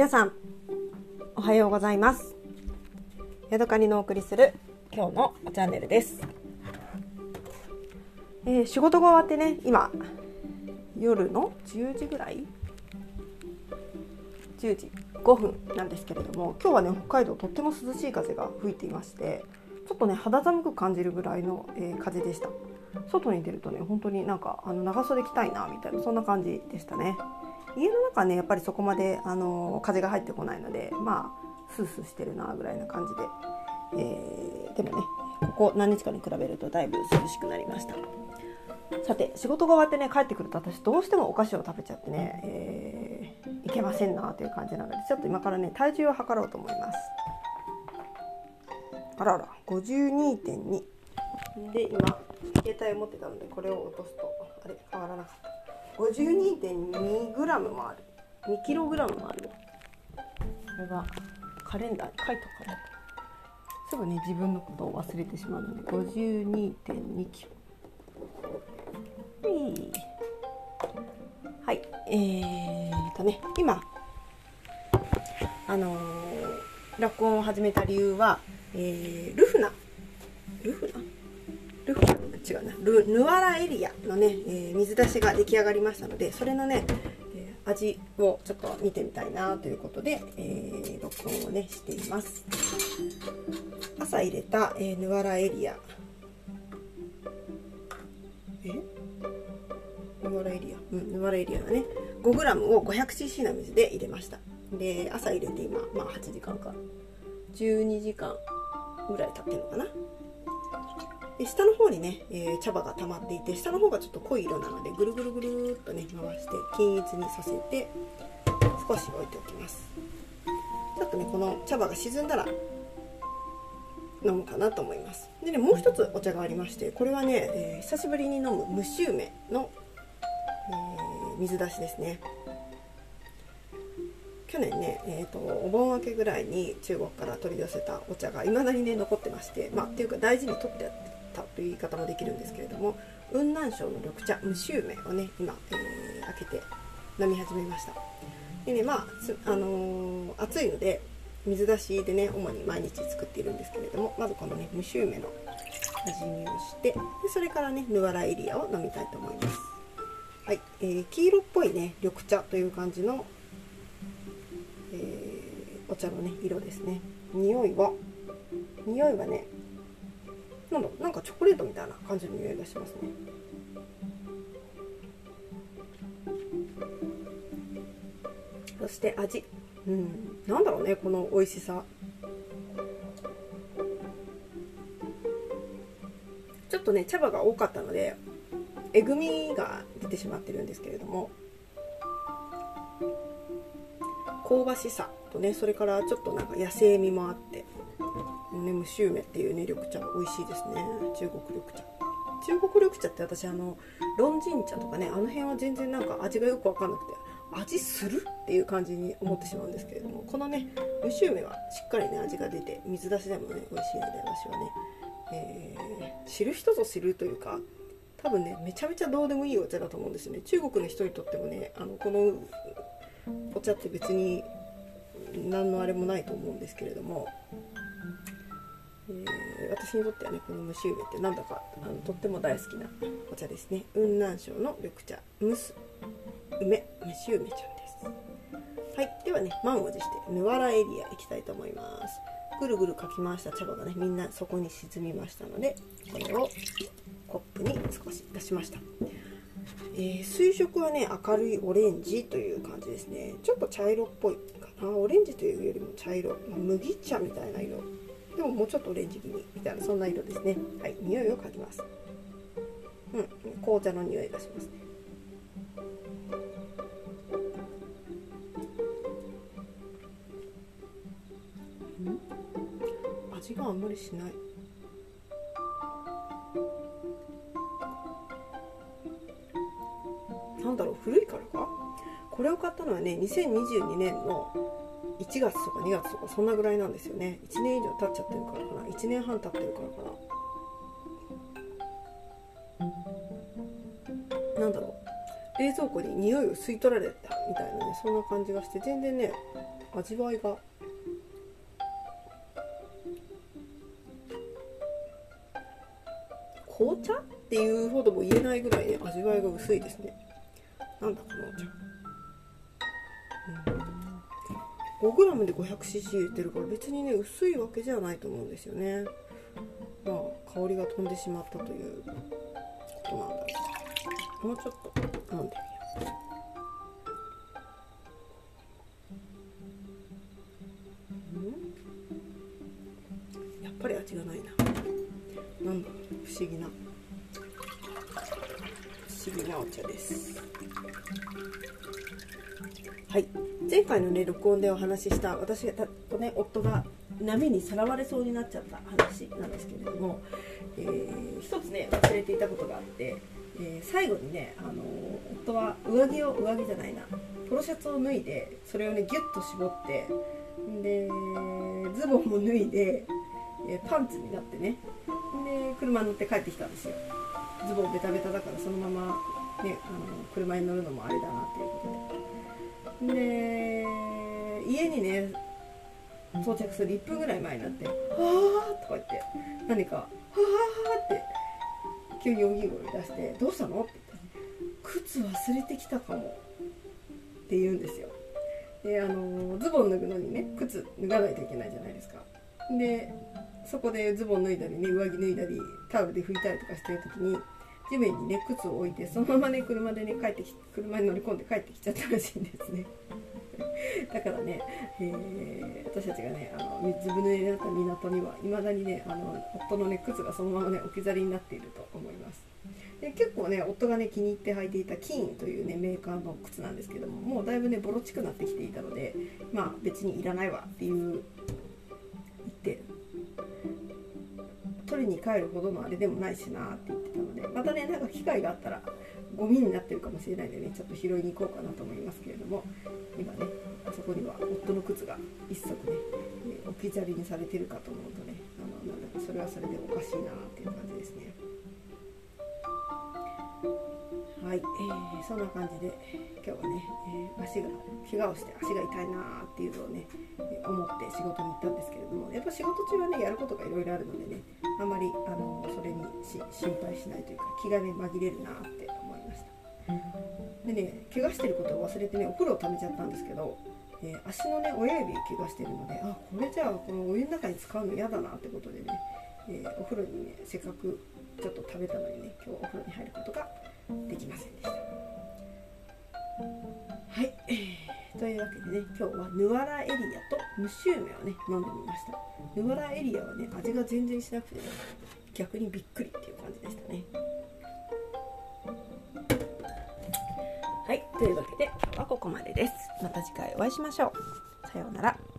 皆さんおはようございます。ヤドカリのお送りする今日のチャンネルです、えー仕事が終わってね今夜の10時ぐらい？10時5分なんですけれども今日はね北海道とっても涼しい風が吹いていましてちょっとね肌寒く感じるぐらいの、えー風でした。外に出るとね本当になんかあの長袖着たいなみたいなそんな感じでしたね。家の中はねやっぱりそこまであの風が入ってこないのでまあスースーしてるなぐらいな感じで、えーでもねここ何日かに比べるとだいぶ涼しくなりました。さて仕事が終わってね帰ってくると私どうしてもお菓子を食べちゃってね、えーいけませんなという感じなのでちょっと今からね体重を測ろうと思います。あらあら52.2で今携帯を持ってたのでこれを落とすとあれ変わらなかった52.2グラムもある。2キログラムもある。よこれはカレンダーに書いとかないと。すぐね自分のことを忘れてしまうので。52.2キロ。はい。はいえーとね今あのー、落音を始めた理由は、えールフナ。ルフナ？ルフナ？違うな。ルヌアラエリアのね、えー水出しが出来上がりましたのでそれのね、えー味をちょっと見てみたいなということで、えー録音をねしています。朝入れた、えーヌアラエリア。え？ヌアラエリア？うんヌアラエリアがね。5g を 500cc の水で入れました。で朝入れて今、まあ、8時間か。12時間ぐらい経ってるのかな。下の方にね、えー茶葉が溜まっていて下の方がちょっと濃い色なのでぐるぐるぐるっとね回して均一にさせて少し置いておきます。ちょっとねこの茶葉が沈んだら飲むかなと思います。でねもう一つお茶がありましてこれはね、えー久しぶりに飲む蒸し梅の、えー水出しですね。去年ね、えー、とお盆明けぐらいに中国から取り寄せたお茶がいまだにね残ってましてまあっていうか大事に取ってあったという言い方もできるんですけれども雲南省の緑茶蒸し梅をね今、えー開けて飲み始めましたでねまああのー暑いので水出しでね主に毎日作っているんですけれどもまずこのね蒸し梅の味見をしてでそれからねヌアラエリアを飲みたいと思いますはい、えー黄色っぽいね緑茶という感じの、えーお茶のね色ですね匂いは匂いはねなんだなんかチョコレートみたいな感じの匂いがしますね。そして味。うん。なんだろうねこの美味しさ。ちょっとね茶葉が多かったのでえぐみが出てしまってるんですけれども。香ばしさとねそれからちょっとなんか野生味もあって。ね蒸し梅っていうね緑茶美味しいですね。中国緑茶。中国緑茶って私あのロンジン茶とかねあの辺は全然なんか味がよく分かんなくて味するっていう感じに思ってしまうんですけれどもこのね蒸し梅はしっかりね味が出て水出しでもね美味しいので私はね、えー知る人ぞ知るというか多分ねめちゃめちゃどうでもいいお茶だと思うんですよね。中国の人にとってもねあのこのお茶って別に何のあれもないと思うんですけれども、私にとってはねこの蒸し梅ってなんだかあのとっても大好きなお茶ですね。雲南省の緑茶蒸す梅蒸し梅ちゃんです。はい。ではね満を持してヌワラエリア行きたいと思います。ぐるぐるかき回した茶葉がねみんなそこに沈みましたのでこれをコップに少し出しました。えー水色はね明るいオレンジという感じですね。ちょっと茶色っぽいかな。オレンジというよりも茶色、まあ麦茶みたいな色。でももうちょっとオレンジ気味みたいなそんな色ですね。はい匂いを嗅ぎます。うん紅茶の匂いがします。ねうん？味があんまりしない。なんだろう古いからか？これを買ったのはね2022年の1月とか2月とかそんなぐらいなんですよね。1年以上経っちゃってるからかな。1年半経ってるからかな。なんだろう。冷蔵庫に匂いを吸い取られたみたいなねそんな感じがして全然ね味わいが紅茶っていうほども言えないぐらい、ね、味わいが薄いですね。なんだこのお茶、うん、5g で 500cc 入れてるから別にね薄いわけじゃないと思うんですよね。まあ香りが飛んでしまったということなんだもうちょっと飲んでみよう。ぱり味がないな。なんだ不思議な。なお茶です。はい。前回のね録音でお話しした私がとね夫が波にさらわれそうになっちゃった話なんですけれども、えー、一つね忘れていたことがあって、えー、最後にね、あの夫は上着を上着じゃないなポロシャツを脱いでそれをねギュッと絞ってでズボンも脱いでえパンツになってねで車に乗って帰ってきたんですよ。ズボンベタベタだからそのまま、ね、あの車に乗るのもあれだなっていうことで。で家にね到着する1分ぐらい前になって「はあ」とか言って何か「はあ」って急に大きい声出して「どうしたの?」って言って「靴忘れてきたかも」って言うんですよ。であのズボン脱ぐのにね靴脱がないといけないじゃないですか。でそこでズボン脱いだりね上着脱いだりタオルで拭いたりとかしてる時に地面にね靴を置いてそのままね車でね帰ってき車に乗り込んで帰ってきちゃったらしいんですね。だからね、えー、私たちがねあのずぶ濡れになった港にはいまだにねあの夫のね靴がそのままね置き去りになっていると思います。で結構ね夫がね気に入って履いていたキーンというねメーカーの靴なんですけどももうだいぶねボロチくなってきていたのでまあ別にいらないわっていうりに帰るほどのあれでもないしなって言ってたのでまたねなんか機会があったらゴミになってるかもしれないんでねちょっと拾いに行こうかなと思いますけれども今ねあそこには夫の靴が一足ね置き去りにされてるかと思うとねあのなんだかそれはそれでおかしいなっていう感じですね。はい、えー、そんな感じで今日はね、えー、足が怪我をして足が痛いなっていうのをね、思って仕事に行ったんですけれどもやっぱ仕事中はねやることがいろいろあるのでねあまりあのそれに心配しないというか気がね紛れるなって思いました。でね怪我してることを忘れてねお風呂を溜めちゃったんですけど、えー、足のね親指怪我してるのであこれじゃあこのお湯の中に使うの嫌だなってことでね、えー、お風呂にねせっかくちょっと食べたのにね今日お風呂に入ることができませんでした。はい、というわけでね今日はヌアラエリアとムシューメをね飲んでみました。ヌアラエリアはね味が全然しなくてね逆にびっくりっていう感じでしたね。はいというわけで今日はここまでです。また次回お会いしましょう。さようなら。